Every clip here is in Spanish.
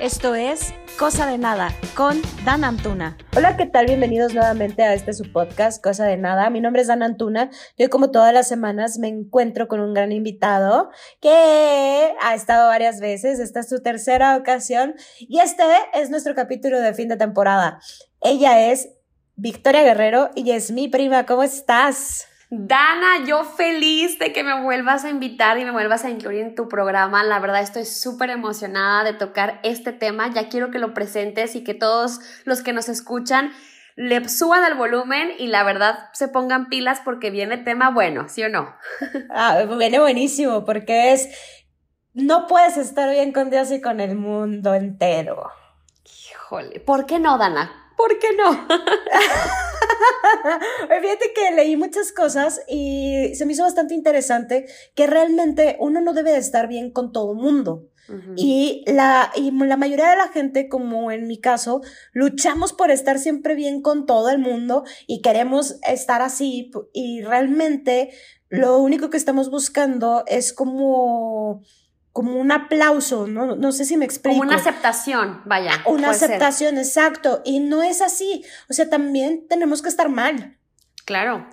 Esto es Cosa de Nada con Dan Antuna. Hola, ¿qué tal? Bienvenidos nuevamente a este su podcast, Cosa de Nada. Mi nombre es Dan Antuna. Yo, como todas las semanas, me encuentro con un gran invitado que ha estado varias veces. Esta es su tercera ocasión y este es nuestro capítulo de fin de temporada. Ella es Victoria Guerrero y es mi prima. ¿Cómo estás? Dana, yo feliz de que me vuelvas a invitar y me vuelvas a incluir en tu programa. La verdad estoy súper emocionada de tocar este tema. Ya quiero que lo presentes y que todos los que nos escuchan le suban el volumen y la verdad se pongan pilas porque viene tema bueno, ¿sí o no? Ah, viene buenísimo porque es, no puedes estar bien con Dios y con el mundo entero. Híjole, ¿por qué no, Dana? ¿Por qué no? Fíjate que leí muchas cosas y se me hizo bastante interesante que realmente uno no debe de estar bien con todo mundo. y, la, y la mayoría de la gente, como en mi caso, luchamos por estar siempre bien con todo el mundo y queremos estar así y realmente lo único que estamos buscando es como como un aplauso, ¿no? No sé si me explico. Como una aceptación, vaya. Una aceptación, exacto. Y no es así. O sea, también tenemos que estar mal. Claro.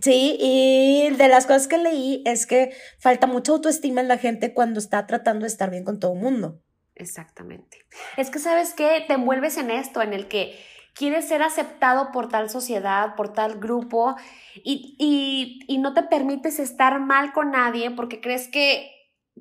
Sí, y de las cosas que leí es que falta mucha autoestima en la gente cuando está tratando de estar bien con todo el mundo. Exactamente. Es que sabes que te envuelves en esto, en el que quieres ser aceptado por tal sociedad, por tal grupo, y, y, y no te permites estar mal con nadie porque crees que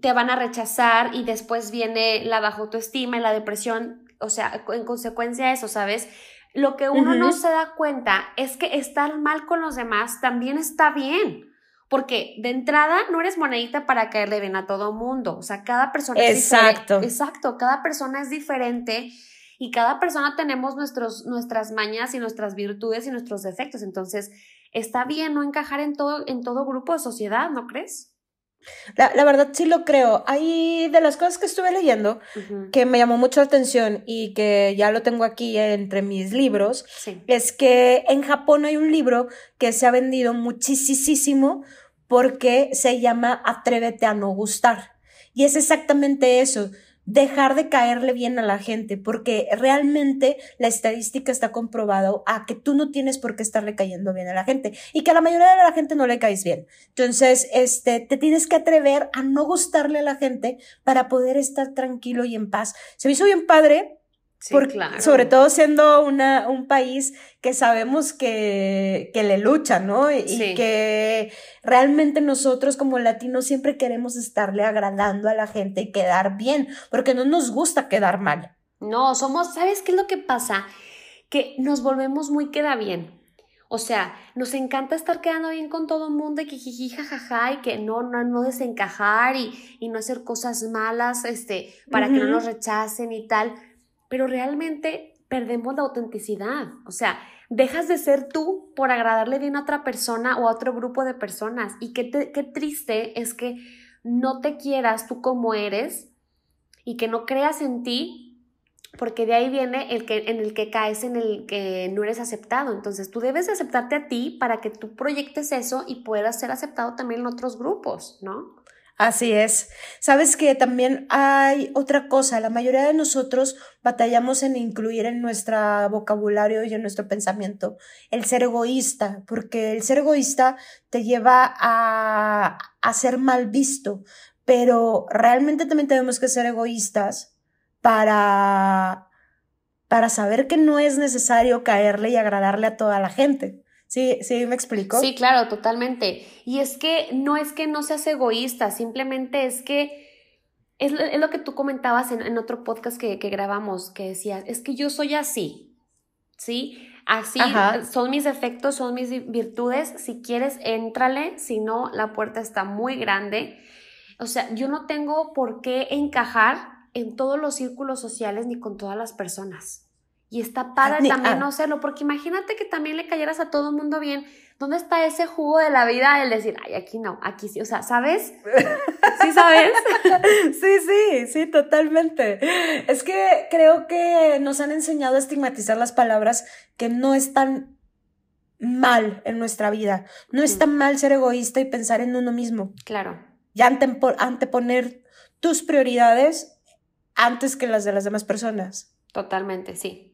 te van a rechazar y después viene la baja autoestima y la depresión, o sea, en consecuencia de eso, ¿sabes? Lo que uno no se da cuenta es que estar mal con los demás también está bien. Porque de entrada no eres monedita para caerle bien a todo mundo. O sea, cada persona es diferente. Exacto, cada persona es diferente y cada persona tenemos nuestros, nuestras mañas y nuestras virtudes y nuestros defectos. Entonces, está bien no encajar en todo, en todo grupo de sociedad, ¿no crees? La, verdad sí lo creo. Hay de las cosas que estuve leyendo que me llamó mucho la atención y que ya lo tengo aquí entre mis libros, es que en Japón hay un libro que se ha vendido muchísimo porque se llama Atrévete a no gustar. Y es exactamente eso dejar de caerle bien a la gente, porque realmente la estadística está comprobado a que tú no tienes por qué estarle cayendo bien a la gente y que a la mayoría de la gente no le caes bien. Entonces, este, te tienes que atrever a no gustarle a la gente para poder estar tranquilo y en paz. Se me hizo bien padre sobre todo siendo una, un país que sabemos que, que le lucha, ¿no? Y que realmente nosotros como latinos siempre queremos estarle agradando a la gente y quedar bien, porque no nos gusta quedar mal. No, somos, ¿sabes qué es lo que pasa? Que nos volvemos muy queda bien. O sea, nos encanta estar quedando bien con todo el mundo y que jiji, jajaja, y que no, no, no desencajar y, y no hacer cosas malas, este, para que no nos rechacen y tal pero realmente perdemos la autenticidad. O sea, dejas de ser tú por agradarle bien a otra persona o a otro grupo de personas. Y qué, qué triste es que no te quieras tú como eres y que no creas en ti, porque de ahí viene el que, en el que caes, en el que no eres aceptado. Entonces tú debes aceptarte a ti para que tú proyectes eso y puedas ser aceptado también en otros grupos, ¿no? Así es. Sabes que también hay otra cosa. La mayoría de nosotros batallamos en incluir en nuestro vocabulario y en nuestro pensamiento el ser egoísta, porque el ser egoísta te lleva a, a ser mal visto, pero realmente también tenemos que ser egoístas para, para saber que no es necesario caerle y agradarle a toda la gente. Sí, sí, me explico. Sí, claro, totalmente. Y es que no es que no seas egoísta, simplemente es que es, lo que tú comentabas en, otro podcast que, grabamos, que decías, es que yo soy así, ¿sí? Así son mis defectos, son mis virtudes. Si quieres, éntrale, si no, la puerta está muy grande. O sea, yo no tengo por qué encajar en todos los círculos sociales ni con todas las personas. Y está padre también no serlo, porque imagínate que también le cayeras a todo el mundo bien. ¿Dónde está ese jugo de la vida? El decir, ay, aquí no, aquí sí. O sea, ¿sabes? ¿Sí sabes? sí, sí, sí, totalmente. Es que creo que nos han enseñado a estigmatizar las palabras que no están mal en nuestra vida. No está mal ser egoísta y pensar en uno mismo. Claro. Y anteponer tus prioridades antes que las de las demás personas. Totalmente, sí.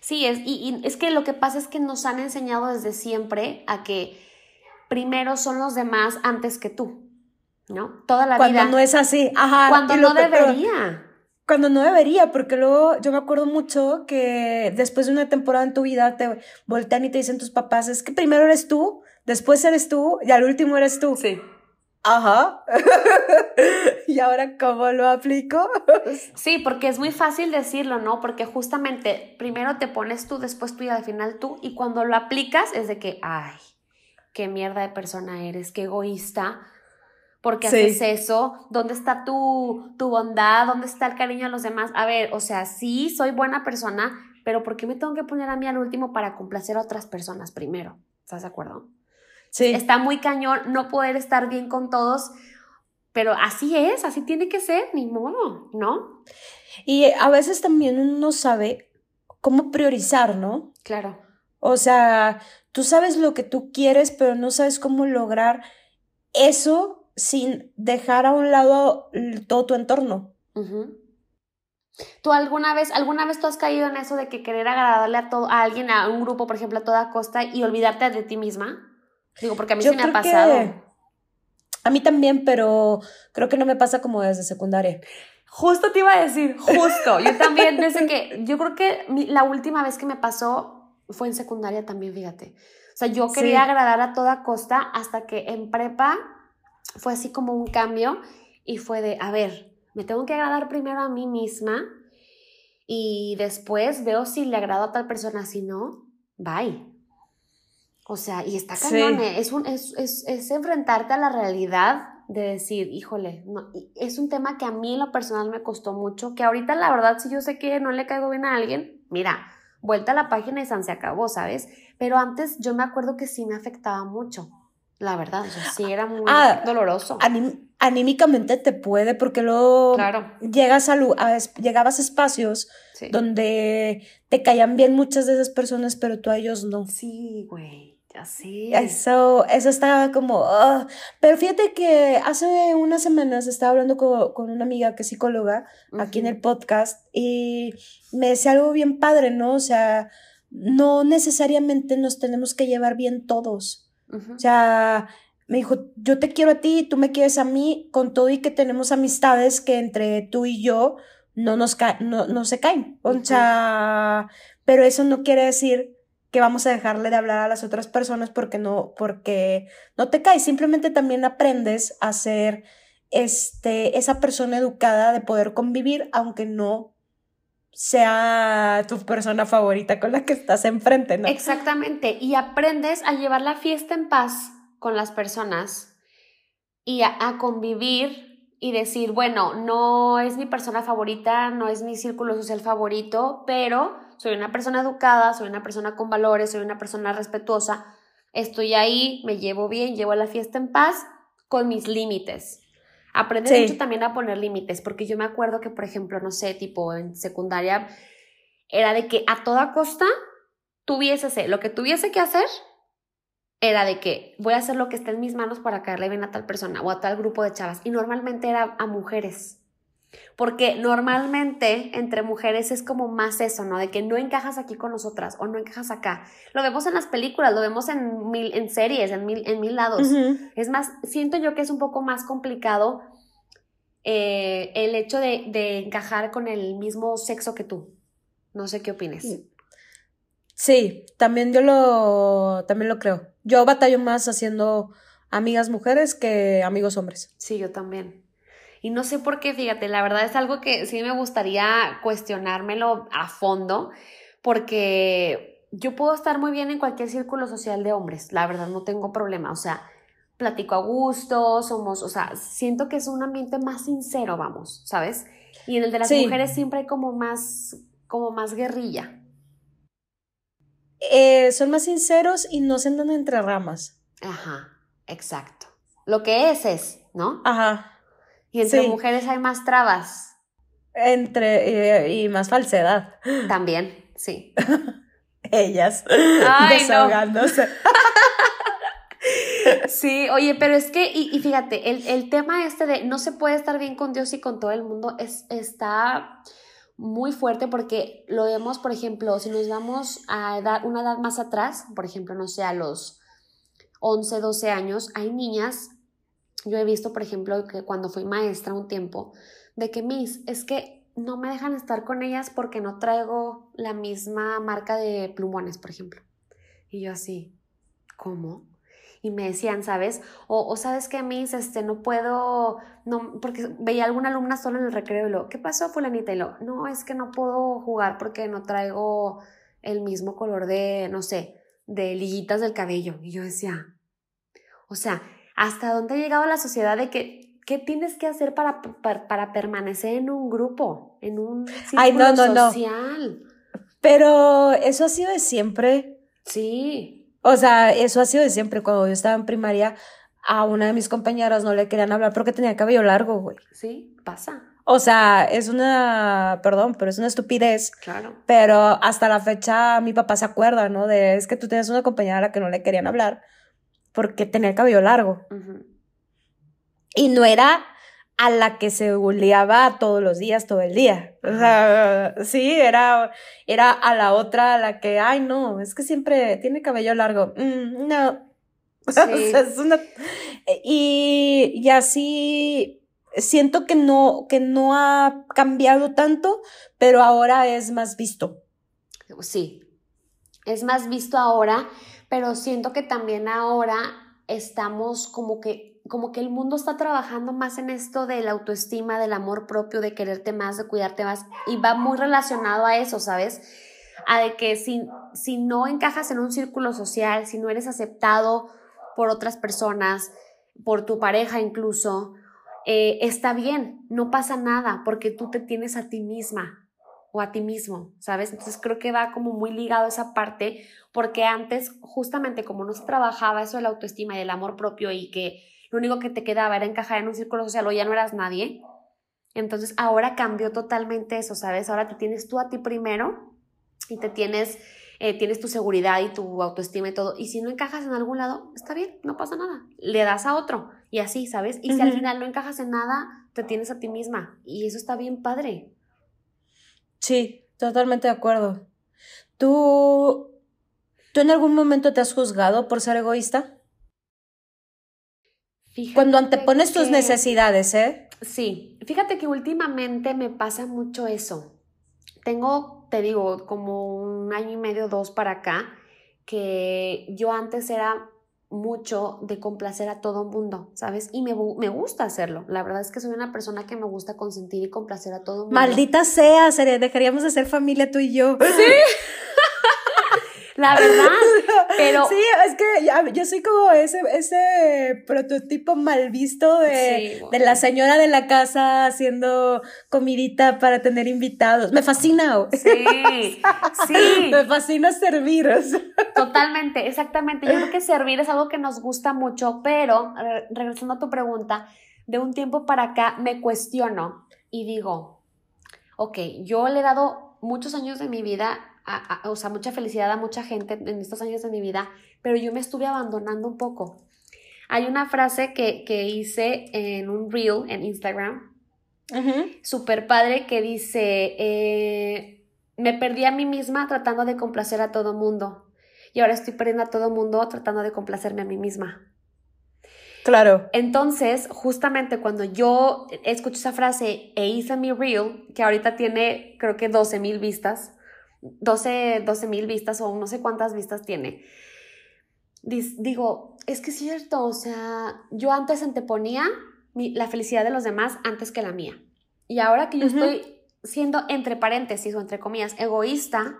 Sí, es, y, es que lo que pasa es que nos han enseñado desde siempre a que primero son los demás antes que tú, ¿no? Toda la vida. Cuando no es así, ajá. Cuando no debería. Cuando no debería, porque luego yo me acuerdo mucho que después de una temporada en tu vida te voltean y te dicen tus papás, es que primero eres tú, después eres tú y al último eres tú. Sí. Ajá. ¿Y ahora cómo lo aplico? sí, porque es muy fácil decirlo, ¿no? Porque justamente primero te pones tú, después tú y al final tú, y cuando lo aplicas es de que, ay, qué mierda de persona eres, qué egoísta, porque haces eso, ¿dónde está tu, tu bondad? ¿Dónde está el cariño a los demás? A ver, o sea, sí, soy buena persona, pero ¿por qué me tengo que poner a mí al último para complacer a otras personas primero? ¿Estás de acuerdo? Está muy cañón no poder estar bien con todos, pero así es, así tiene que ser, ni modo, ¿no? Y a veces también uno sabe cómo priorizar, ¿no? Claro. O sea, tú sabes lo que tú quieres, pero no sabes cómo lograr eso sin dejar a un lado todo tu entorno. ¿Tú alguna vez, alguna vez tú has caído en eso de que querer agradarle a todo, a alguien, a un grupo, por ejemplo, a toda costa y olvidarte de ti misma? Digo, porque a mí sí me ha pasado. A mí también, pero creo que no me pasa como desde secundaria. Justo te iba a decir, justo. Yo también, desde que, yo creo que la última vez que me pasó fue en secundaria también, fíjate. O sea, yo quería agradar a toda costa hasta que en prepa fue así como un cambio y fue de, a ver, me tengo que agradar primero a mí misma y después veo si le agrado a tal persona, si no, bye. O sea, y está cañón, eh, es, un, es, es, es, enfrentarte a la realidad de decir, híjole, no, es un tema que a mí en lo personal me costó mucho, que ahorita la verdad, si yo sé que no le caigo bien a alguien, mira, vuelta a la página y San se acabó, ¿sabes? Pero antes yo me acuerdo que sí me afectaba mucho, la verdad, o sea, sí era muy ah, doloroso. anímicamente te puede, porque luego llegas a, llegabas a espacios donde te caían bien muchas de esas personas, pero tú a ellos no. Sí, güey. Así. Eso, eso estaba como. Pero fíjate que hace unas semanas estaba hablando con, una amiga que es psicóloga aquí en el podcast y me decía algo bien padre, ¿no? O sea, no necesariamente nos tenemos que llevar bien todos. O sea, me dijo, yo te quiero a ti, tú me quieres a mí, con todo y que tenemos amistades que entre tú y yo no nos no, no se caen. O sea, pero eso no quiere decir que vamos a dejarle de hablar a las otras personas porque no, porque no te caes, simplemente también aprendes a ser este, esa persona educada de poder convivir, aunque no sea tu persona favorita con la que estás enfrente, ¿no? Exactamente, y aprendes a llevar la fiesta en paz con las personas y a, a convivir y decir, bueno, no es mi persona favorita, no es mi círculo social favorito, pero soy una persona educada, soy una persona con valores, soy una persona respetuosa, estoy ahí, me llevo bien, llevo la fiesta en paz con mis límites. Aprendes mucho también a poner límites, porque yo me acuerdo que, por ejemplo, no sé, tipo en secundaria, era de que a toda costa tuviese, lo que tuviese que hacer era de que voy a hacer lo que esté en mis manos para caerle bien a tal persona o a tal grupo de chavas. Y normalmente era a mujeres. Porque normalmente entre mujeres es como más eso, ¿no? De que no encajas aquí con nosotras o no encajas acá. Lo vemos en las películas, lo vemos en, mil, en series, en mil, en mil lados. Es más, siento yo que es un poco más complicado eh, el hecho de, de, encajar con el mismo sexo que tú. No sé qué opines. Sí, también yo lo, también lo creo. Yo batallo más haciendo amigas mujeres que amigos hombres. Sí, yo también. Y no sé por qué, fíjate, la verdad es algo que sí me gustaría cuestionármelo a fondo, porque yo puedo estar muy bien en cualquier círculo social de hombres, la verdad no tengo problema, o sea, platico a gusto, somos, o sea, siento que es un ambiente más sincero, vamos, ¿sabes? Y en el de las mujeres siempre hay como más, como más guerrilla. Eh, son más sinceros y no se andan entre ramas. Ajá, exacto. Lo que es es, ¿no? Ajá. Y entre mujeres hay más trabas. Entre eh, y más falsedad. También, sí. Ellas desahogándose. Sí, oye, pero es que, y, fíjate, el, el, tema este de no se puede estar bien con Dios y con todo el mundo es, está muy fuerte porque lo vemos, por ejemplo, si nos vamos a edad, una edad más atrás, por ejemplo, no sé, a los 11, 12 años, hay niñas, yo he visto, por ejemplo, que cuando fui maestra un tiempo, de que mis, es que no me dejan estar con ellas porque no traigo la misma marca de plumones, por ejemplo. Y yo así, ¿cómo? y me decían, ¿sabes? O, sabes que, Miss, este, no puedo, no, porque veía alguna alumna solo en el recreo y lo, ¿qué pasó, fulanita? Y lo, no, es que no puedo jugar porque no traigo el mismo color de, no sé, de liguitas del cabello. Y yo decía, o sea, ¿hasta dónde ha llegado la sociedad de que, qué tienes que hacer para, para, permanecer en un grupo, en un círculo Ay, no, no, social? Pero eso ha sido de siempre. Sí. O sea, eso ha sido de siempre. Cuando yo estaba en primaria, a una de mis compañeras no le querían hablar porque tenía cabello largo, güey. Sí, pasa. O sea, es una, perdón, pero es una estupidez. Claro. Pero hasta la fecha mi papá se acuerda, ¿no? De es que tú tienes una compañera a la que no le querían hablar porque tenía el cabello largo. Y no era a la que se buleaba todos los días, todo el día. O sea, sí, era, era a la otra a la que, ay, no, es que siempre tiene cabello largo. Mm, no. Sí. es una... y, y así siento que no, que no ha cambiado tanto, pero ahora es más visto. Sí, es más visto ahora, pero siento que también ahora estamos como que como que el mundo está trabajando más en esto de la autoestima, del amor propio, de quererte más, de cuidarte más, y va muy relacionado a eso, ¿sabes? A de que si, si no encajas en un círculo social, si no eres aceptado por otras personas, por tu pareja incluso, eh, está bien, no pasa nada, porque tú te tienes a ti misma o a ti mismo, ¿sabes? Entonces creo que va como muy ligado a esa parte, porque antes, justamente como no se trabajaba eso de la autoestima y del amor propio y que lo único que te quedaba era encajar en un círculo social o ya no eras nadie. Entonces ahora cambió totalmente eso, ¿sabes? Ahora te tienes tú a ti primero y te tienes, eh, tienes tu seguridad y tu autoestima y todo. Y si no encajas en algún lado, está bien, no pasa nada. Le das a otro y así, ¿sabes? Y si al final no encajas en nada, te tienes a ti misma. Y eso está bien padre. Sí, totalmente de acuerdo. ¿Tú, ¿Tú en algún momento te has juzgado por ser egoísta? Cuando antepones tus necesidades, ¿eh? Sí, fíjate que últimamente me pasa mucho eso. Tengo, te digo, como un año y medio, dos para acá, que yo antes era mucho de complacer a todo mundo, ¿sabes? Y me, me, gusta hacerlo. La verdad es que soy una persona que me gusta consentir y complacer a todo mundo. Maldita sea, dejaríamos de ser familia tú y yo. Sí. La verdad. Pero... Sí, es que yo soy como ese, ese prototipo mal visto de, de, la señora de la casa haciendo comidita para tener invitados. Me fascina. Sí, sí. Me fascina servir. Totalmente, exactamente. Yo creo que servir es algo que nos gusta mucho, pero regresando a tu pregunta, de un tiempo para acá me cuestiono y digo, ok, yo le he dado muchos años de mi vida o sea, mucha felicidad a mucha gente en estos años de mi vida, pero yo me estuve abandonando un poco. Hay una frase que, hice en un reel en Instagram, súper padre, que dice, eh, me perdí a mí misma tratando de complacer a todo mundo y ahora estoy perdiendo a todo mundo tratando de complacerme a mí misma. Claro. Entonces, justamente cuando yo escuché esa frase e hice mi reel, que ahorita tiene creo que 12 mil vistas, 12 mil vistas o no sé cuántas vistas tiene. Digo, es que es cierto, o sea, yo antes anteponía la felicidad de los demás antes que la mía. Y ahora que yo estoy siendo, entre paréntesis o entre comillas, egoísta,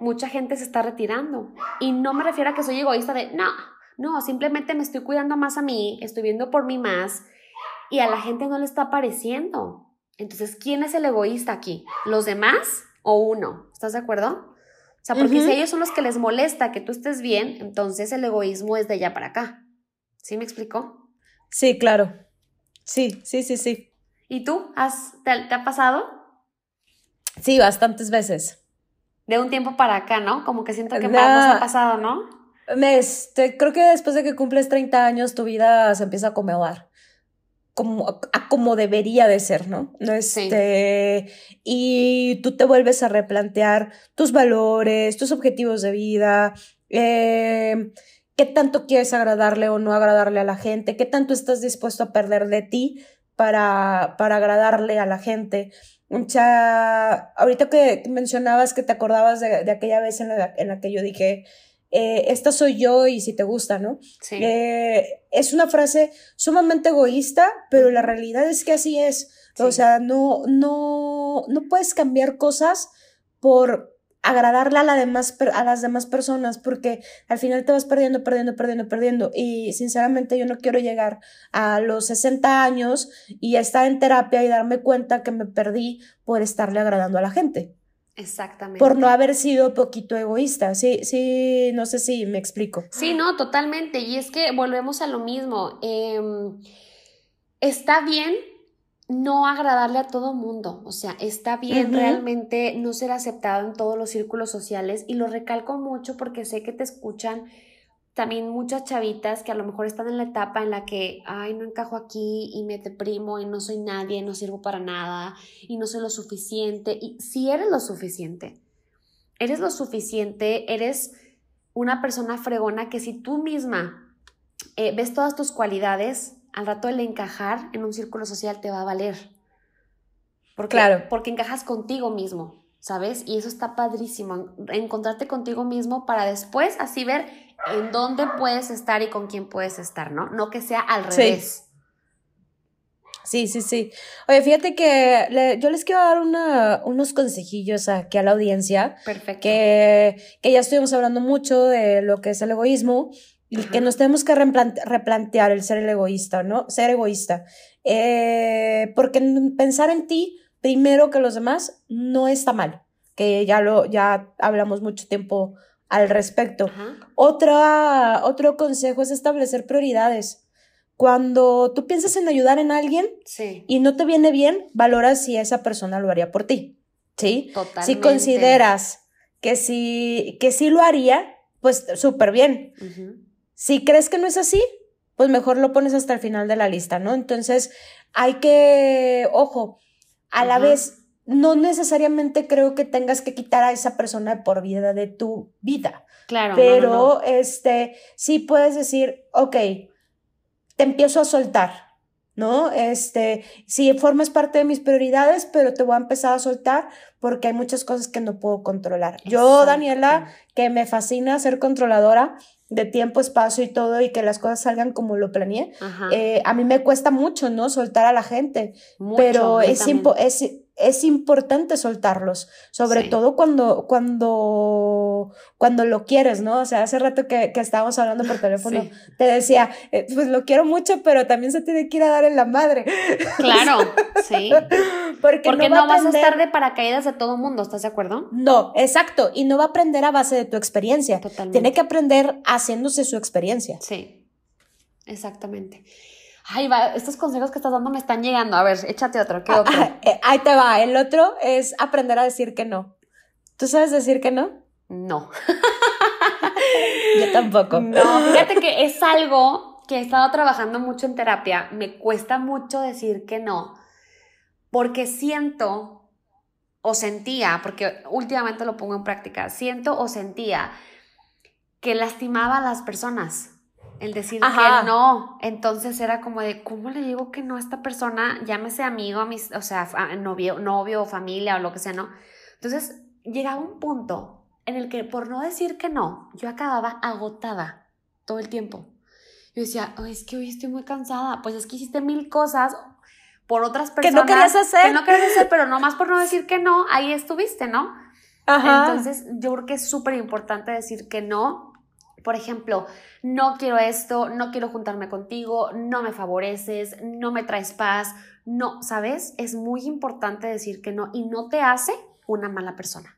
mucha gente se está retirando. Y no me refiero a que soy egoísta de, no, no, simplemente me estoy cuidando más a mí, estoy viendo por mí más y a la gente no le está pareciendo. Entonces, ¿quién es el egoísta aquí? ¿Los demás o uno. ¿Estás de acuerdo? O sea, porque si ellos son los que les molesta que tú estés bien, entonces el egoísmo es de allá para acá. ¿Sí me explicó? Sí, claro. Sí, sí, sí, sí. ¿Y tú? ¿Has, te, ha pasado? Sí, bastantes veces. De un tiempo para acá, ¿no? Como que siento que más nos ha pasado, ¿no? Este, creo que después de que cumples 30 años, tu vida se empieza a acomodar. Como, a como debería de ser, ¿no? Este, Y tú te vuelves a replantear tus valores, tus objetivos de vida, eh, qué tanto quieres agradarle o no agradarle a la gente, qué tanto estás dispuesto a perder de ti para, para agradarle a la gente. O sea, ahorita que mencionabas que te acordabas de, de aquella vez en la, en la que yo dije, eh, esta soy yo y si te gusta, ¿no? Sí. Eh, es una frase sumamente egoísta, pero la realidad es que así es. O sea, no, no, no puedes cambiar cosas por agradarle a, la demás, a las demás personas, porque al final te vas perdiendo, perdiendo, perdiendo, perdiendo. Y sinceramente yo no quiero llegar a los 60 años y estar en terapia y darme cuenta que me perdí por estarle agradando a la gente. Exactamente. Por no haber sido poquito egoísta. Sí, sí, no sé si me explico. Sí, no, totalmente. Y es que volvemos a lo mismo. Em, está bien no agradarle a todo mundo. O sea, está bien realmente no ser aceptado en todos los círculos sociales. Y lo recalco mucho porque sé que te escuchan también muchas chavitas que a lo mejor están en la etapa en la que, ay, no encajo aquí y me deprimo y no soy nadie, no sirvo para nada y no soy lo suficiente. Y si eres lo suficiente, eres lo suficiente, eres una persona fregona que si tú misma eh, ves todas tus cualidades, al rato el encajar en un círculo social te va a valer. Porque, claro. Porque encajas contigo mismo, ¿sabes? Y eso está padrísimo, encontrarte contigo mismo para después así ver en dónde puedes estar y con quién puedes estar, ¿no? No que sea al revés. Sí, sí, sí. Oye, fíjate que yo les quiero dar una, unos consejillos aquí a la audiencia. Perfecto. Que, que ya estuvimos hablando mucho de lo que es el egoísmo y que nos tenemos que replantear el ser el egoísta, ¿no? Ser egoísta. Eh, porque pensar en ti primero que los demás no está mal, que ya lo, ya hablamos mucho tiempo al respecto. Otra, otro consejo es establecer prioridades. Cuando tú piensas en ayudar en alguien y no te viene bien, valora si esa persona lo haría por ti. ¿Sí? Si consideras que sí, que sí lo haría, pues súper bien. Si crees que no es así, pues mejor lo pones hasta el final de la lista, ¿no? Entonces, hay que, ojo, a la vez no necesariamente creo que tengas que quitar a esa persona por vida de tu vida. Claro. Pero, este, sí puedes decir, ok, te empiezo a soltar, ¿no? Este, sí, formas parte de mis prioridades, pero te voy a empezar a soltar porque hay muchas cosas que no puedo controlar. Yo, Daniela, que me fascina ser controladora, de tiempo, espacio y todo y que las cosas salgan como lo planeé. Eh, a mí me cuesta mucho, ¿no? Soltar a la gente, pero es, es, es, importante soltarlos, sobre todo cuando, cuando, cuando lo quieres, ¿no? O sea, hace rato que, que estábamos hablando por teléfono, te decía, eh, pues lo quiero mucho, pero también se tiene que ir a dar en la madre. Claro, sí. Porque, no, vas a estar de paracaídas de todo mundo, ¿estás de acuerdo? No, exacto, y no va a aprender a base de tu experiencia. Tiene que aprender haciéndose su experiencia. Sí, exactamente. Ay, va, estos consejos que estás dando me están llegando. A ver, échate otro. ¿Qué ah, otro? Eh, ahí te va. El otro es aprender a decir que no. ¿Tú sabes decir que no? No. Yo tampoco. No, fíjate que es algo que he estado trabajando mucho en terapia. Me cuesta mucho decir que no, porque siento o sentía, porque últimamente lo pongo en práctica, siento o sentía que lastimaba a las personas. El decir que no. Entonces era como de, ¿cómo le digo que no a esta persona? Llámese amigo, mis, o sea, novio, novio, familia o lo que sea, ¿no? Entonces llegaba un punto en el que por no decir que no, yo acababa agotada todo el tiempo. Yo decía, es que hoy estoy muy cansada. Pues es que hiciste mil cosas por otras personas. Que no querías hacer. Que no querías hacer, pero nomás por no decir que no, ahí estuviste, ¿no? Ajá. Entonces, yo creo que es súper importante decir que no por ejemplo, no quiero esto, no quiero juntarme contigo, no me favoreces, no me traes paz, no, ¿sabes? Es muy importante decir que no y no te hace una mala persona.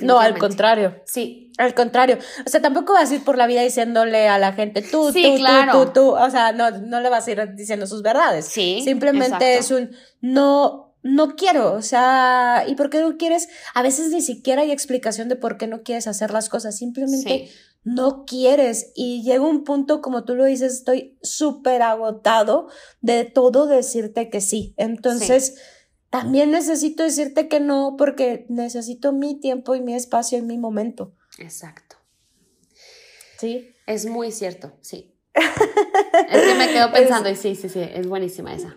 No, al contrario. Sí. Al contrario. O sea, tampoco vas a ir por la vida diciéndole a la gente tú, tú, tú, tú, tú. O sea, no, no le vas a ir diciendo sus verdades. Sí. Simplemente es un no, no quiero. O sea, ¿y por qué no quieres? A veces ni siquiera hay explicación de por qué no quieres hacer las cosas. Simplemente no quieres y llega un punto, como tú lo dices, estoy súper agotado de todo decirte que sí. Entonces, también necesito decirte que no porque necesito mi tiempo y mi espacio y mi momento. Exacto. Sí. Es muy cierto, sí. es que me quedo pensando y sí, sí, sí, es buenísima esa.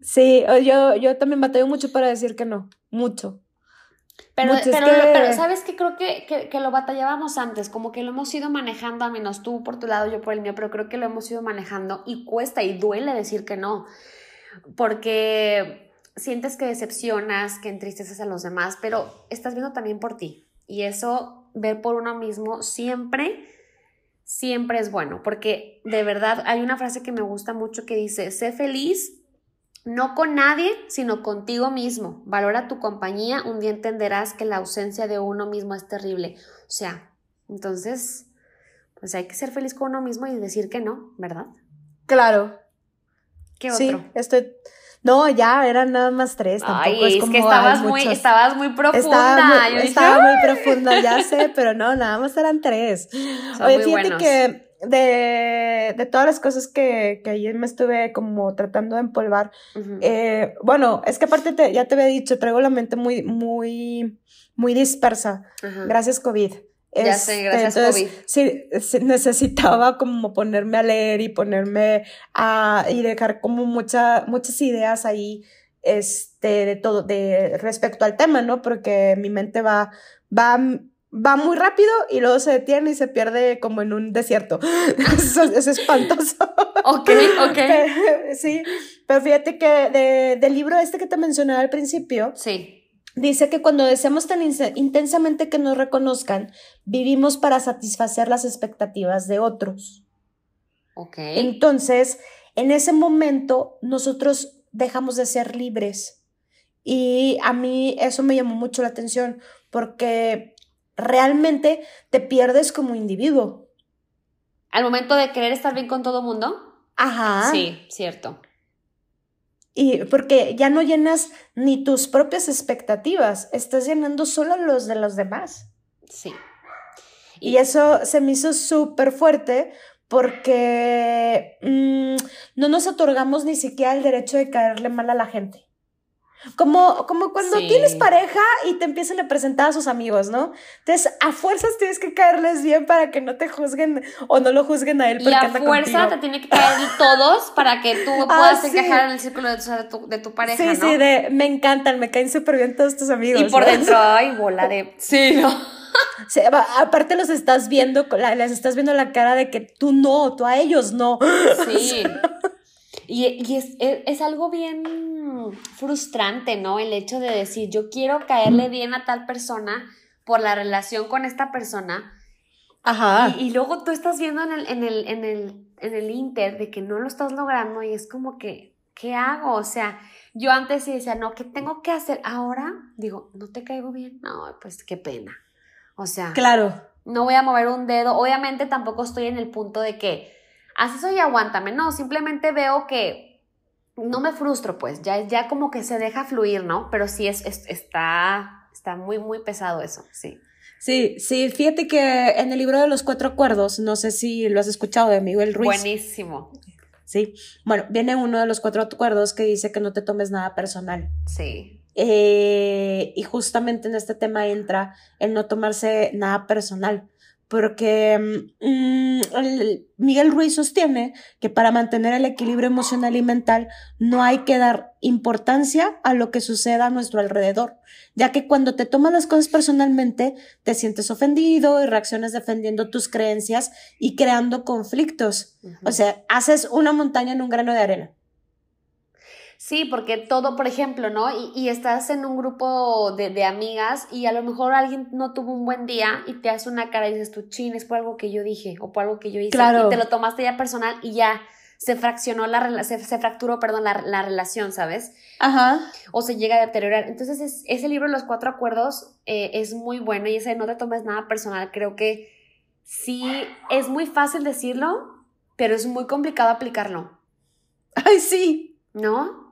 Sí, yo, yo también batallo mucho para decir que no, mucho. Pero, pero, ¿sabes qué? Creo que, que, que, lo batallábamos antes, como que lo hemos ido manejando, a menos tú por tu lado, yo por el mío, pero creo que lo hemos ido manejando y cuesta y duele decir que no, porque sientes que decepcionas, que entristeces a los demás, pero estás viendo también por ti. Y eso, ver por uno mismo, siempre, siempre es bueno, porque de verdad hay una frase que me gusta mucho que dice, sé feliz no con nadie, sino contigo mismo. Valora tu compañía, un día entenderás que la ausencia de uno mismo es terrible. O sea, entonces, pues hay que ser feliz con uno mismo y decir que no, ¿verdad? Claro. ¿Qué otro? Sí, estoy... No, ya eran nada más tres. Tampoco Ay, es, es como, que estabas muy, estabas muy profunda. Estaba, muy, estaba muy profunda, ya sé, pero no, nada más eran tres. Oye, fíjate que de, de, todas las cosas que, que, ayer me estuve como tratando de empolvar, eh, bueno, es que aparte te, ya te había dicho, traigo la mente muy, muy, muy dispersa. Gracias COVID. Ya sé, este, gracias COVID. Sí, necesitaba como ponerme a leer y ponerme a, y dejar como mucha, muchas ideas ahí, este, de todo, de respecto al tema, ¿no? Porque mi mente va, va va muy rápido y luego se detiene y se pierde como en un desierto. es espantoso. Ok, ok. sí, pero fíjate que del libro este que te mencionaba al principio, sí. dice que cuando deseamos tan intensamente que nos reconozcan, vivimos para satisfacer las expectativas de otros. Ok. Entonces, en ese momento, nosotros dejamos de ser libres. Y a mí eso me llamó mucho la atención porque realmente te pierdes como individuo. Al momento de querer estar bien con todo mundo. Ajá. Sí, cierto. Y porque ya no llenas ni tus propias expectativas, estás llenando solo los de los demás. Sí. Y, eso se me hizo súper fuerte porque mm, no nos otorgamos ni siquiera el derecho de caerle mal a la gente. Como, como cuando tienes pareja y te empiezan a presentar a sus amigos, ¿no? Entonces, a fuerzas tienes que caerles bien para que no te juzguen o no lo juzguen a él. Y a fuerza te tiene que caer todos para que tú ah, puedas encajar en el círculo de tu, de tu, pareja, sí, ¿no? Sí, de, me encantan, me caen súper bien todos tus amigos. Y por dentro, ay, bola de... Sí, ¿no? aparte los estás viendo, les estás viendo la cara de que tú no, tú a ellos no. Sí. Y, es, es, algo bien frustrante, ¿no? El hecho de decir, yo quiero caerle bien a tal persona por la relación con esta persona. Ajá. Y, luego tú estás viendo en el, en, el, en, el, en el Inter de que no lo estás logrando y es como que, ¿qué hago? O sea, yo antes sí decía, no, ¿qué tengo que hacer? Ahora digo, ¿no te caigo bien? No, pues qué pena. O sea, claro. No voy a mover un dedo. Obviamente tampoco estoy en el punto de que así soy, aguántame. No, simplemente veo que no me frustro, pues, ya, ya como que se deja fluir, ¿no? Pero sí es, está, está muy, muy pesado eso, sí. Sí, sí, fíjate que en el libro de los cuatro acuerdos, no sé si lo has escuchado de Miguel Ruiz. Buenísimo. Sí, bueno, viene uno de los cuatro acuerdos que dice que no te tomes nada personal. Sí. Eh, y justamente en este tema entra el no tomarse nada personal porque mm, Miguel Ruiz sostiene que para mantener el equilibrio emocional y mental no hay que dar importancia a lo que suceda a nuestro alrededor, ya que cuando te tomas las cosas personalmente te sientes ofendido y reaccionas defendiendo tus creencias y creando conflictos. O sea, haces una montaña en un grano de arena. Sí, porque todo, por ejemplo, ¿no? Y, estás en un grupo de, amigas y a lo mejor alguien no tuvo un buen día y te hace una cara y dices, tu chin, es por algo que yo dije o por algo que yo hice. Claro. Y te lo tomaste ya personal y ya se fraccionó la se, se fracturó, perdón, la, relación, ¿sabes? Ajá. O se llega a deteriorar. Entonces, ese libro, Los Cuatro Acuerdos, eh, es muy bueno y ese no te tomes nada personal. Creo que sí, es muy fácil decirlo, pero es muy complicado aplicarlo. Ay, sí. ¿No?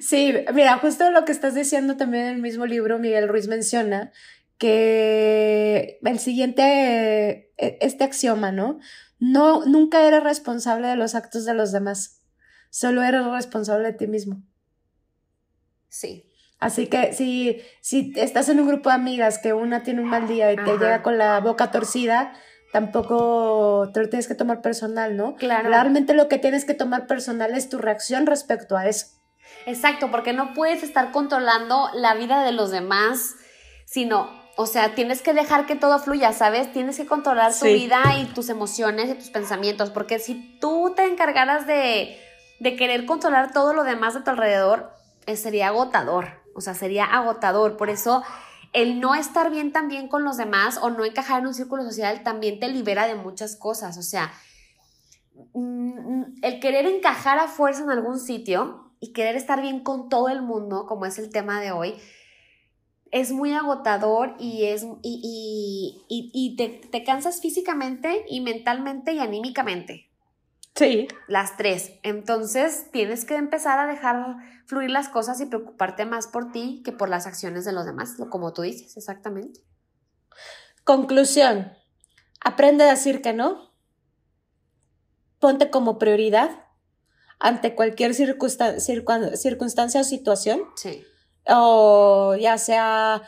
Sí, mira, justo lo que estás diciendo también en el mismo libro, Miguel Ruiz menciona que el siguiente, e, este axioma, ¿no? No, nunca eres responsable de los actos de los demás, solo eres responsable de ti mismo. Sí. Así que si, si estás en un grupo de amigas que una tiene un mal día y te llega con la boca torcida, tampoco te lo tienes que tomar personal, ¿no? Claro. Realmente lo que tienes que tomar personal es tu reacción respecto a eso. Exacto, porque no puedes estar controlando la vida de los demás, sino, o sea, tienes que dejar que todo fluya, ¿sabes? Tienes que controlar tu vida y tus emociones y tus pensamientos, porque si tú te encargaras de, de querer controlar todo lo demás de tu alrededor, eh, sería agotador, o sea, sería agotador. Por eso el no estar bien también con los demás o no encajar en un círculo social también te libera de muchas cosas. O sea, mm, el querer encajar a fuerza en algún sitio y querer estar bien con todo el mundo, como es el tema de hoy, es muy agotador y, es, y, y, te, te cansas físicamente y mentalmente y anímicamente. Sí. Las tres. Entonces tienes que empezar a dejar fluir las cosas y preocuparte más por ti que por las acciones de los demás, como tú dices, exactamente. Conclusión. Aprende a decir que no. Ponte como prioridad ante cualquier circunstancia o situación. Sí. O ya sea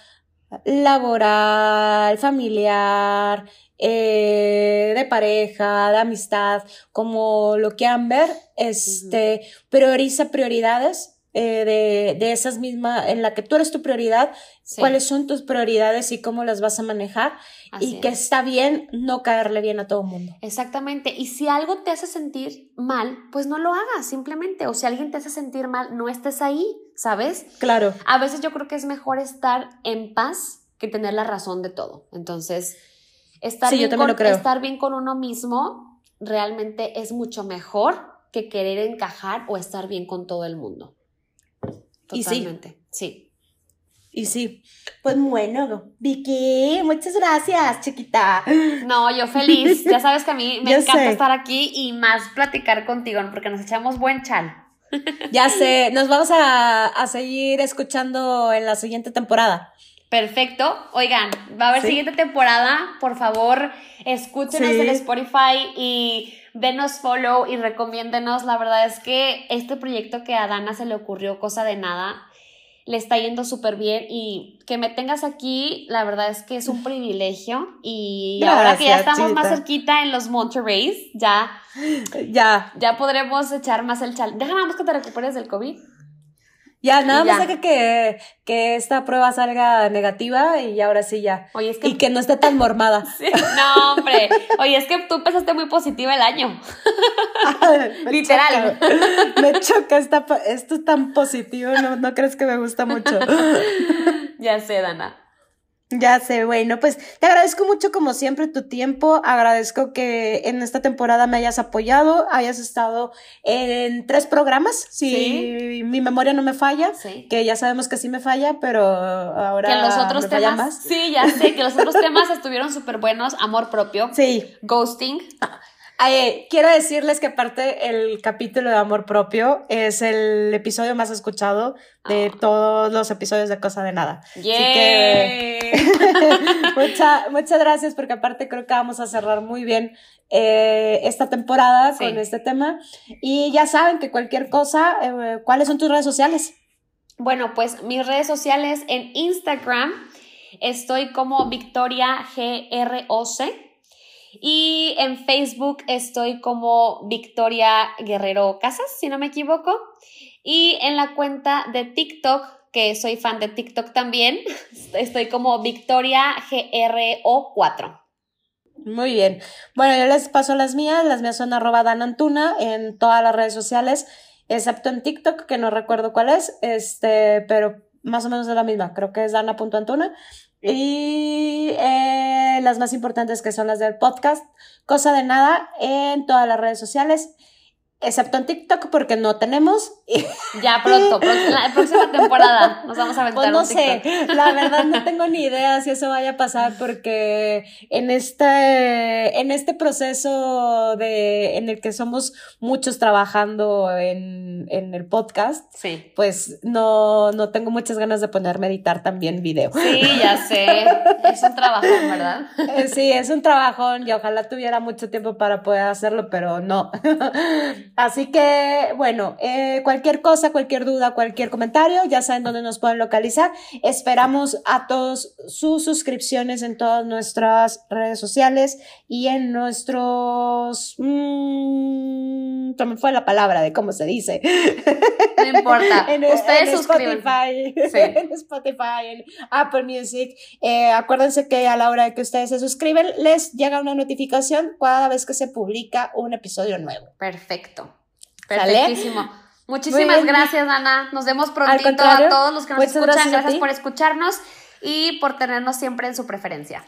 laboral, familiar, eh, de pareja, de amistad, como lo quieran ver, este, prioriza prioridades eh, de, de, esas mismas, en la que tú eres tu prioridad, cuáles son tus prioridades y cómo las vas a manejar y que está bien no caerle bien a todo el mundo. Exactamente. Y si algo te hace sentir mal, pues no lo hagas simplemente. O si alguien te hace sentir mal, no estés ahí, ¿sabes? Claro. A veces yo creo que es mejor estar en paz que tener la razón de todo. Entonces, estar, bien, con, estar bien con uno mismo realmente es mucho mejor que querer encajar o estar bien con todo el mundo. Totalmente. Y sí. Y sí. Pues bueno, Vicky, muchas gracias, chiquita. No, yo feliz. Ya sabes que a mí me encanta estar aquí y más platicar contigo, porque nos echamos buen chal. Ya sé, nos vamos a, a seguir escuchando en la siguiente temporada. Perfecto. Oigan, va a haber siguiente temporada. Por favor, escúchenos en Spotify y denos follow y recomiéndenos. La verdad es que este proyecto que a Dana se le ocurrió, cosa de nada, le está yendo súper bien y que me tengas aquí, la verdad es que es un privilegio y ahora que ya estamos más cerquita en los Monterreys, ya, ya, ya podremos echar más el chal. Déjame que te recuperes del COVID. Ya, nada más que, que, que esta prueba salga negativa y ahora sí ya. Oye, es que... Y que no esté tan mormada. No, hombre. Oye, es que tú empezaste muy positiva el año. Literal. Me choca, esta, esto es tan positivo, no, no crees que me gusta mucho. ya sé, Dana. Ya sé, bueno, pues te agradezco mucho como siempre tu tiempo, agradezco que en esta temporada me hayas apoyado, hayas estado en tres programas, si mi memoria no me falla, que ya sabemos que sí me falla, pero ahora que los otros temas, más. Sí, ya sé, que los otros temas estuvieron súper buenos, amor propio, sí. ghosting. Quiero decirles que aparte el capítulo de amor propio es el episodio más escuchado de ah. todos los episodios de Cosa de Nada. Así que muchas gracias porque aparte creo que vamos a cerrar muy bien eh, esta temporada con este tema. Y ya saben que cualquier cosa, eh, ¿cuáles son tus redes sociales? Bueno, pues mis redes sociales en Instagram estoy como Victoria GROC. Y en Facebook estoy como Victoria Guerrero Casas, si no me equivoco. Y en la cuenta de TikTok, que soy fan de TikTok también, estoy como Victoria GRO4. Muy bien. Bueno, yo les paso las mías. Las mías son arroba danantuna en todas las redes sociales, excepto en TikTok, que no recuerdo cuál es, este, pero más o menos es la misma. Creo que es dana.antuna. Y eh, las más importantes que son las del podcast, Cosa de Nada, en todas las redes sociales. Excepto en TikTok porque no tenemos. Ya pronto, la próxima temporada nos vamos a aventar. Pues no sé, la verdad no tengo ni idea si eso vaya a pasar porque en este, en este proceso de, en el que somos muchos trabajando en, en el podcast, sí. pues no, no tengo muchas ganas de ponerme a editar también video. Sí, ya sé, es un trabajón, ¿verdad? Eh, sí, es un trabajón y ojalá tuviera mucho tiempo para poder hacerlo, pero no. Así que, bueno, eh, cualquier cosa, cualquier duda, cualquier comentario, ya saben dónde nos pueden localizar. Esperamos a todos sus suscripciones en todas nuestras redes sociales y en nuestros... Mmm, fue la palabra de cómo se dice. No importa. en, Ustedes en Spotify, en Spotify, en Apple Music. Eh, acuérdense que a la hora de que ustedes se suscriben, les llega una notificación cada vez que se publica un episodio nuevo. Perfecto. Perfectísimo. Muchísimas gracias, Ana. Nos vemos prontito a todos los que nos escuchan. Gracias, gracias por escucharnos y por tenernos siempre en su preferencia.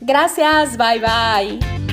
Gracias. Bye, bye.